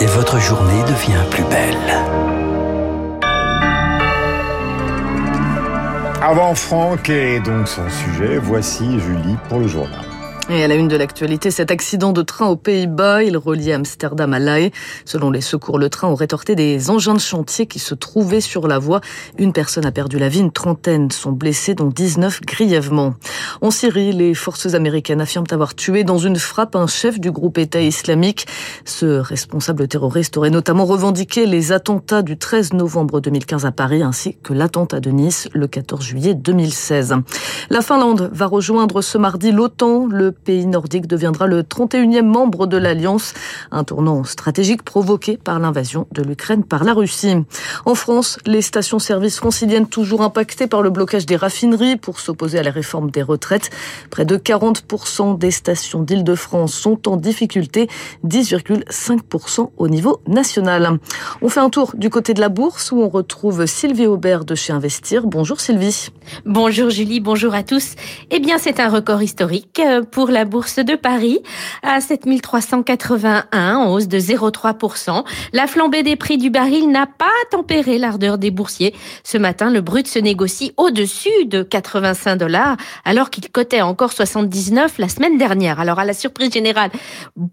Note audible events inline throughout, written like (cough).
Et votre journée devient plus belle. Avant Franck et donc son sujet, voici Julie pour le journal. Et à la une de l'actualité, cet accident de train aux Pays-Bas, il reliait Amsterdam à La Haye. Selon les secours, le train aurait heurté des engins de chantier qui se trouvaient sur la voie. Une personne a perdu la vie, une trentaine sont blessés, dont 19 grièvement. En Syrie, les forces américaines affirment avoir tué dans une frappe un chef du groupe État islamique. Ce responsable terroriste aurait notamment revendiqué les attentats du 13 novembre 2015 à Paris ainsi que l'attentat de Nice le 14 juillet 2016. La Finlande va rejoindre ce mardi l'OTAN. Pays nordique deviendra le 31e membre de l'Alliance, un tournant stratégique provoqué par l'invasion de l'Ukraine par la Russie. En France, les stations-service franciliennes toujours impactées par le blocage des raffineries pour s'opposer à la réforme des retraites. Près de 40% des stations d'Île-de-France sont en difficulté, 10,5% au niveau national. On fait un tour du côté de la bourse où on retrouve Sylvie Aubert de chez Investir. Bonjour Sylvie. Bonjour Julie, bonjour à tous. Eh bien, c'est un record historique euh, pour la bourse de Paris à 7381 en hausse de 0,3%. La flambée des prix du baril n'a pas tempéré l'ardeur des boursiers. Ce matin, le brut se négocie au-dessus de 85 dollars alors qu'il cotait encore 79 la semaine dernière. Alors à la surprise générale,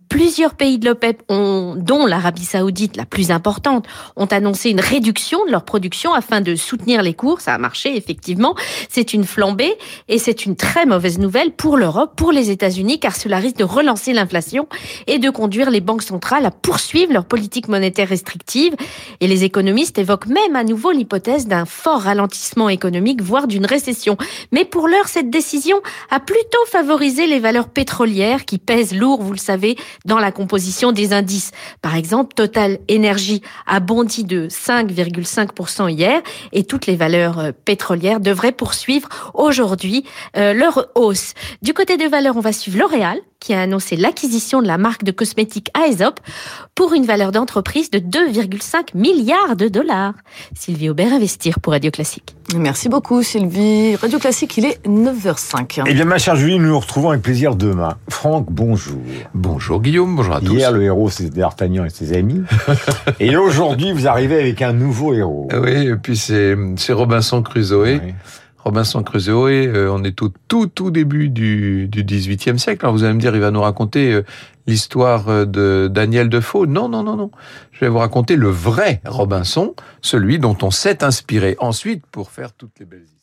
plusieurs pays de l'OPEP ont, dont l'Arabie Saoudite la plus importante, ont annoncé une réduction de leur production afin de soutenir les cours. Ça a marché effectivement. C'est une flambée et c'est une très mauvaise nouvelle pour l'Europe, pour les États car cela risque de relancer l'inflation et de conduire les banques centrales à poursuivre leur politique monétaire restrictive. Et les économistes évoquent même à nouveau l'hypothèse d'un fort ralentissement économique, voire d'une récession. Mais pour l'heure, cette décision a plutôt favorisé les valeurs pétrolières qui pèsent lourd, vous le savez, dans la composition des indices. Par exemple, Total Energy a bondi de 5,5% hier et toutes les valeurs euh, pétrolières devraient poursuivre aujourd'hui euh, leur hausse. Du côté des valeurs, on va suivre L'Oréal, qui a annoncé l'acquisition de la marque de cosmétiques Aesop pour une valeur d'entreprise de 2,5 milliards de dollars. Sylvie Aubert, Investir pour Radio Classique. Merci beaucoup Sylvie. Radio Classique, il est 9h05. Eh bien, ma chère Julie, nous nous retrouvons avec plaisir demain. Franck, bonjour. Bonjour Guillaume, bonjour à tous. Hier, le héros, c'était D'Artagnan et ses amis. (laughs) et aujourd'hui, vous arrivez avec un nouveau héros. Oui, et puis c'est Robinson Crusoe. Oui. Robinson Crusoe, euh, on est au tout tout début du, du 18e siècle. Alors vous allez me dire, il va nous raconter euh, l'histoire euh, de Daniel Defoe. Non, non, non, non. Je vais vous raconter le vrai Robinson, celui dont on s'est inspiré ensuite pour faire toutes les belles histoires.